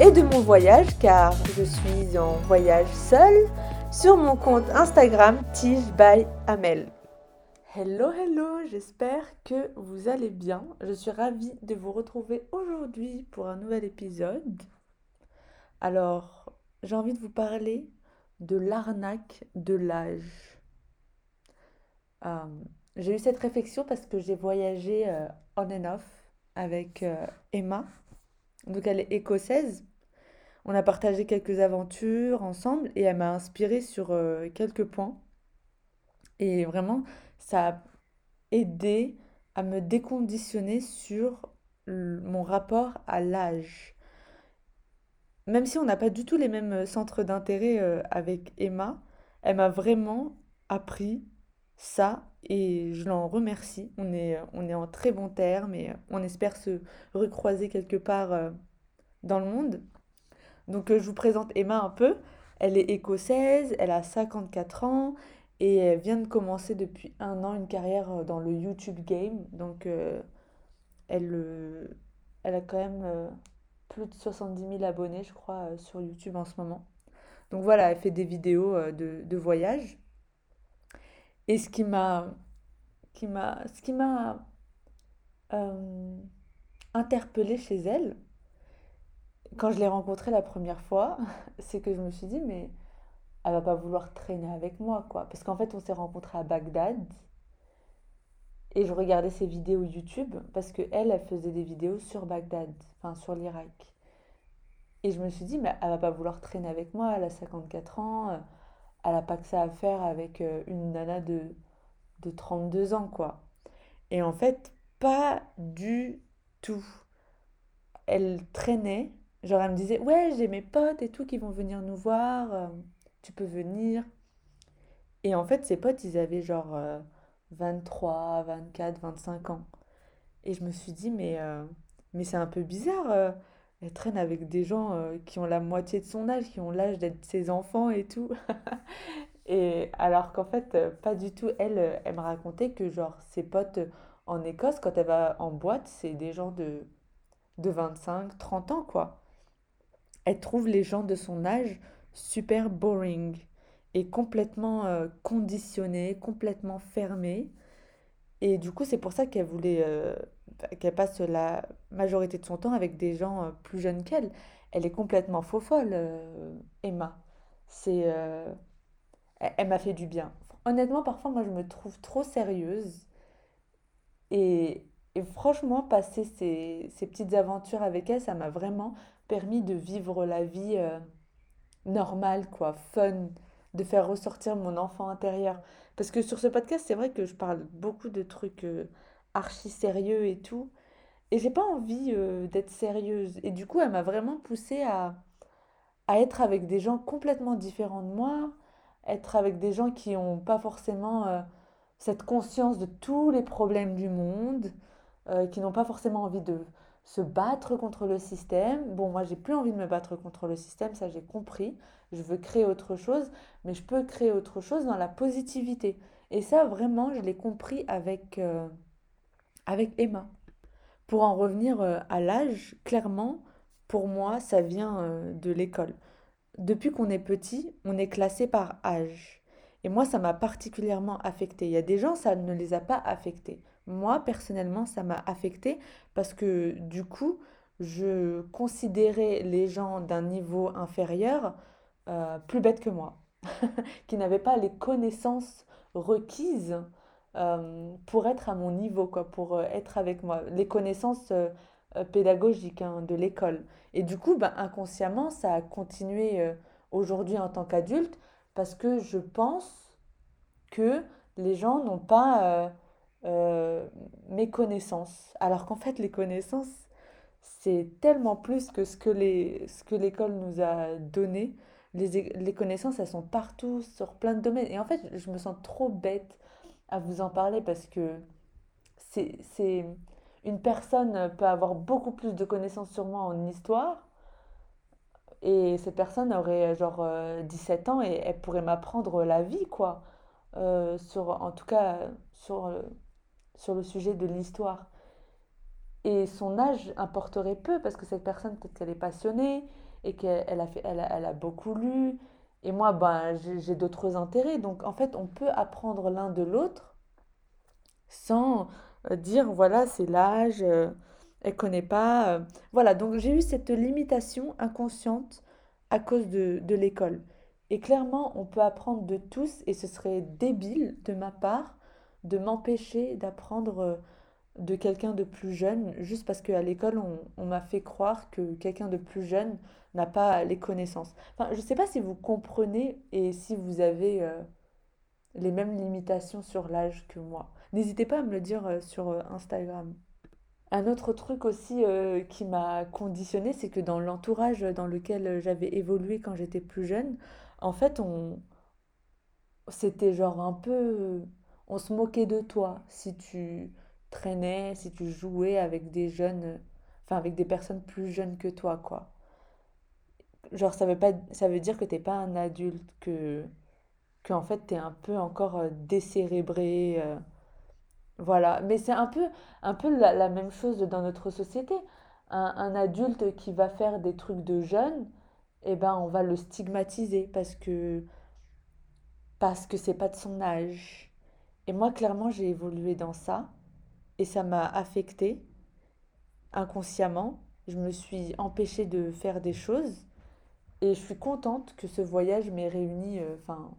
et de mon voyage car je suis en voyage seule sur mon compte Instagram Tige by Amel. Hello hello, j'espère que vous allez bien. Je suis ravie de vous retrouver aujourd'hui pour un nouvel épisode. Alors, j'ai envie de vous parler de l'arnaque de l'âge. Euh, j'ai eu cette réflexion parce que j'ai voyagé euh, on and off avec euh, Emma. Donc elle est écossaise on a partagé quelques aventures ensemble et elle m'a inspiré sur euh, quelques points. Et vraiment, ça a aidé à me déconditionner sur mon rapport à l'âge. Même si on n'a pas du tout les mêmes centres d'intérêt euh, avec Emma, elle m'a vraiment appris ça et je l'en remercie. On est, on est en très bons termes et on espère se recroiser quelque part euh, dans le monde. Donc euh, je vous présente Emma un peu. Elle est écossaise, elle a 54 ans et elle vient de commencer depuis un an une carrière euh, dans le YouTube game. Donc euh, elle, a quand même plus de 70 000 abonnés, je crois, sur YouTube en ce moment. Donc voilà, elle fait des vidéos de, de voyage. Et ce qui m'a qui ce qui m'a interpellée chez elle, quand je l'ai rencontrée la première fois, c'est que je me suis dit, mais elle va pas vouloir traîner avec moi, quoi. Parce qu'en fait, on s'est rencontrés à Bagdad. Et je regardais ses vidéos YouTube parce que elle, faisait des vidéos sur Bagdad, enfin sur l'Irak. Et je me suis dit, mais elle va pas vouloir traîner avec moi, elle a 54 ans, elle a pas que ça à faire avec euh, une nana de, de 32 ans, quoi. Et en fait, pas du tout. Elle traînait Genre, elle me disait, ouais, j'ai mes potes et tout qui vont venir nous voir, euh, tu peux venir. Et en fait, ses potes, ils avaient genre 23, 24, 25 ans. Et je me suis dit, mais, euh, mais c'est un peu bizarre. euh, elle traîne avec des gens euh, qui ont la moitié de son âge, qui ont l'âge d'être ses enfants et tout. Et alors qu'en fait, euh, pas du tout. Elle, euh, elle me racontait que genre ses potes en Écosse, quand elle va en boîte, c'est des gens de, de 25, 30 ans, quoi elle trouve les gens de son âge super boring et complètement euh, conditionnés, complètement fermés. Et du coup, c'est pour ça qu'elle voulait euh, qu'elle passe la majorité de son temps avec des gens euh, plus jeunes qu'elle. Elle est complètement faux folle, Emma. C'est, elle, m'a fait du bien. Honnêtement, parfois, moi, je me trouve trop sérieuse. Et, franchement, passer ces petites aventures avec elle, ça m'a vraiment permis de vivre la vie euh, normale, quoi, fun, de faire ressortir mon enfant intérieur. Parce que sur ce podcast, c'est vrai que je parle beaucoup de trucs euh, archi sérieux et tout. Et j'ai pas envie euh, d'être sérieuse. Et du coup, elle m'a vraiment poussée à, à être avec des gens complètement différents de moi, être avec des gens qui n'ont pas forcément cette conscience de tous les problèmes du monde, qui n'ont pas forcément envie de se battre contre le système. Bon, moi, j'ai plus envie de me battre contre le système, ça j'ai compris. Je veux créer autre chose, mais je peux créer autre chose dans la positivité. Et ça, vraiment, je l'ai compris avec, euh, avec Emma. Pour en revenir euh, à l'âge, clairement, pour moi, ça vient euh, de l'école. Depuis qu'on est petit, on est classé par âge. Et moi, ça m'a particulièrement affecté. Il y a des gens, ça ne les a pas affectés. Moi, personnellement, ça m'a affecté parce que du coup, je considérais les gens d'un niveau inférieur euh, plus bêtes que moi, qui n'avaient pas les connaissances requises euh, pour être à mon niveau, quoi, pour euh, être avec moi, les connaissances pédagogiques hein, de l'école. Et du coup, ben, inconsciemment, ça a continué aujourd'hui en tant qu'adulte parce que je pense que les gens n'ont pas euh, euh, mes connaissances. Alors qu'en fait, les connaissances, c'est tellement plus que ce que l'école nous a donné. Les, les connaissances, elles sont partout, sur plein de domaines. Et en fait, je me sens trop bête à vous en parler parce que c'est, c'est, une personne peut avoir beaucoup plus de connaissances sur moi en histoire et cette personne aurait genre euh, 17 ans et elle pourrait m'apprendre la vie, quoi. Euh, sur, en tout cas, sur, euh, sur le sujet de l'histoire. Et son âge importerait peu parce que cette personne, peut-être qu'elle est passionnée et qu'elle a elle a, beaucoup lu. Et moi, ben, j'ai j'ai d'autres intérêts. Donc, en fait, on peut apprendre l'un de l'autre sans euh, dire, voilà, c'est l'âge, euh, elle connaît pas. euh. Voilà, donc j'ai eu cette limitation inconsciente à cause de, de l'école. Et clairement, on peut apprendre de tous et ce serait débile de ma part de m'empêcher d'apprendre euh, de quelqu'un de plus jeune juste parce qu'à l'école, on, m'a fait croire que quelqu'un de plus jeune n'a pas les connaissances. Je ne sais pas si vous comprenez et si vous avez euh, les mêmes limitations sur l'âge que moi. N'hésitez pas à me le dire euh, sur Instagram. Un autre truc aussi qui m'a conditionné, c'est que dans l'entourage dans lequel j'avais évolué quand j'étais plus jeune, en fait, on, c'était genre un peu, on se moquait de toi si tu traînais, si tu jouais avec des jeunes, enfin avec des personnes plus jeunes que toi, quoi. Genre, ça veut pas, ça veut dire que t'es pas un adulte, que, que en fait, t'es un peu encore euh, décérébré. euh, Voilà, mais c'est un peu, un peu la, la même chose dans notre société. Un, un adulte qui va faire des trucs de jeune, eh ben on va le stigmatiser parce que parce que c'est pas de son âge. Et moi, clairement, j'ai évolué dans ça. Et ça m'a affectée inconsciemment. Je me suis empêchée de faire des choses. Et je suis contente que ce voyage m'ait réuni, euh, enfin,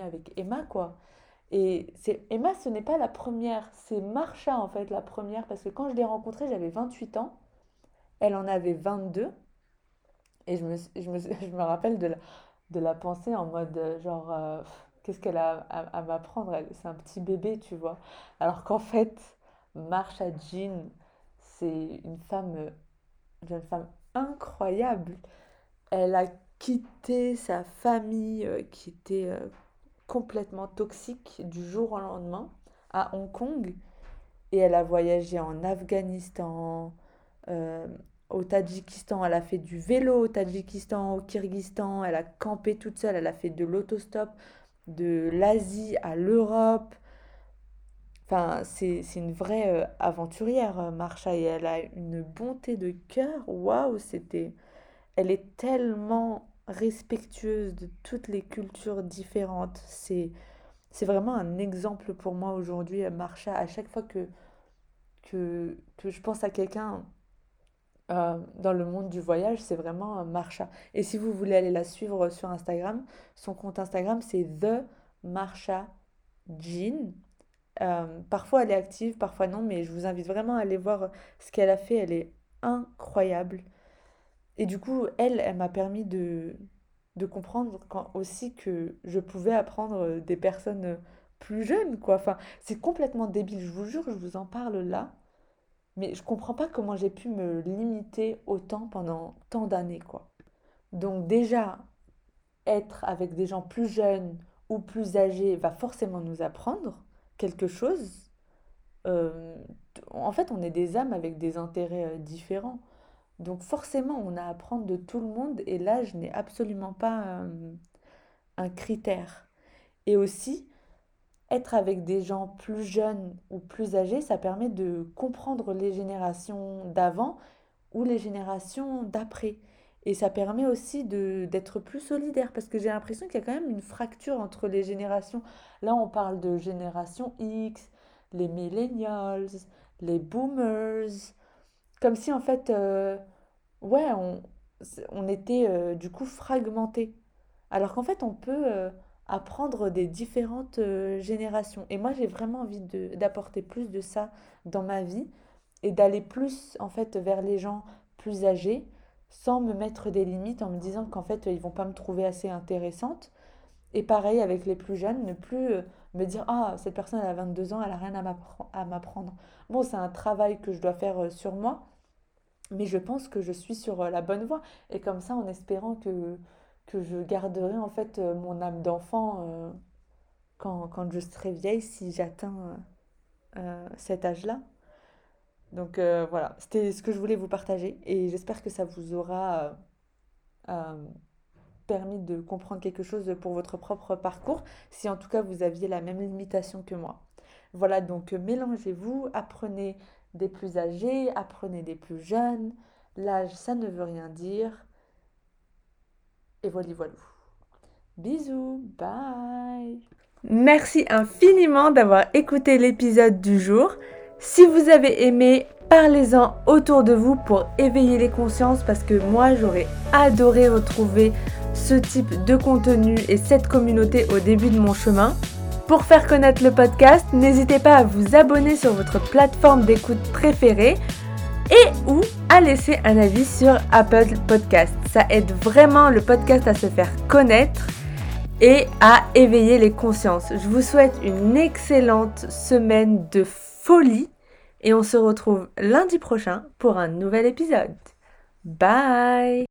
avec Emma, quoi. Et c'est Emma, ce n'est pas la première, c'est Marsha en fait la première. Parce que quand je l'ai rencontrée, j'avais 28 ans, elle en avait 22 et je me, je me, je me rappelle de la, de la pensée en mode euh, genre euh, qu'est-ce qu'elle a à, m'apprendre? C'est un petit bébé, tu vois. Alors qu'en fait, Marsha Jean, c'est une femme, une jeune femme incroyable. Elle a quitté sa famille euh, qui était euh, complètement toxique du jour au lendemain à Hong Kong et elle a voyagé en Afghanistan, euh, au Tadjikistan, elle a fait du vélo au Tadjikistan, au Kyrgyzstan, elle a campé toute seule, elle a fait de l'autostop de l'Asie à l'Europe. Enfin, c'est, une vraie euh, aventurière, euh, Marsha, et elle a une bonté de cœur. Waouh, c'était... Elle est tellement respectueuse de toutes les cultures différentes. C'est, vraiment un exemple pour moi aujourd'hui, euh, Marsha. À chaque fois que, que je pense à quelqu'un euh, dans le monde du voyage, c'est vraiment euh, Marsha. Et si vous voulez aller la suivre sur Instagram, son compte Instagram, c'est The Marsha Jean. Euh, parfois elle est active, parfois non, mais je vous invite vraiment à aller voir ce qu'elle a fait. Elle est incroyable. Et du coup, elle, elle m'a permis de, de comprendre aussi que je pouvais apprendre des personnes plus jeunes, quoi. Enfin, c'est complètement débile, je vous jure, je vous en parle là. Mais je comprends pas comment j'ai pu me limiter autant pendant tant d'années, quoi. Donc déjà, être avec des gens plus jeunes ou plus âgés va forcément nous apprendre quelque chose. Euh, en fait, on est des âmes avec des intérêts euh, différents. Donc forcément, on a à apprendre de tout le monde et l'âge n'est absolument pas euh, un critère. Et aussi, être avec des gens plus jeunes ou plus âgés, ça permet de comprendre les générations d'avant ou les générations d'après. Et ça permet aussi d'être plus solidaire parce que j'ai l'impression qu'il y a quand même une fracture entre les générations. Là, on parle de génération X, les millennials, les boomers, comme si en fait, euh, ouais, on, on était euh, du coup fragmentés. Alors qu'en fait, on peut euh, apprendre des différentes euh, générations. Et moi, j'ai vraiment envie d'apporter plus de ça dans ma vie et d'aller plus en fait vers les gens plus âgés sans me mettre des limites en me disant qu'en fait, ils vont pas me trouver assez intéressante. Et pareil avec les plus jeunes, ne plus euh, me dire, ah, cette personne elle a 22 ans, elle a rien à m'appre- à m'apprendre. Bon, c'est un travail que je dois faire euh, sur moi, Mais je pense que je suis sur la bonne voie. Et comme ça, en espérant que, que je garderai en fait euh, mon âme d'enfant euh, quand, quand je serai vieille, si j'atteins euh, cet âge-là. Donc voilà, c'était ce que je voulais vous partager. Et j'espère que ça vous aura permis de comprendre quelque chose pour votre propre parcours, si en tout cas vous aviez la même limitation que moi. Voilà, donc mélangez-vous, apprenez des plus âgés, apprenez des plus jeunes. L'âge, ça ne veut rien dire. Et voilà, voilà. Bisous, bye. Merci infiniment d'avoir écouté l'épisode du jour. Si vous avez aimé, parlez-en autour de vous pour éveiller les consciences parce que moi j'aurais adoré retrouver ce type de contenu et cette communauté au début de mon chemin. Pour faire connaître le podcast, n'hésitez pas à vous abonner sur votre plateforme d'écoute préférée et ou à laisser un avis sur Apple Podcast. Ça aide vraiment le podcast à se faire connaître et à éveiller les consciences. Je vous souhaite une excellente semaine de folie et on se retrouve lundi prochain pour un nouvel épisode. Bye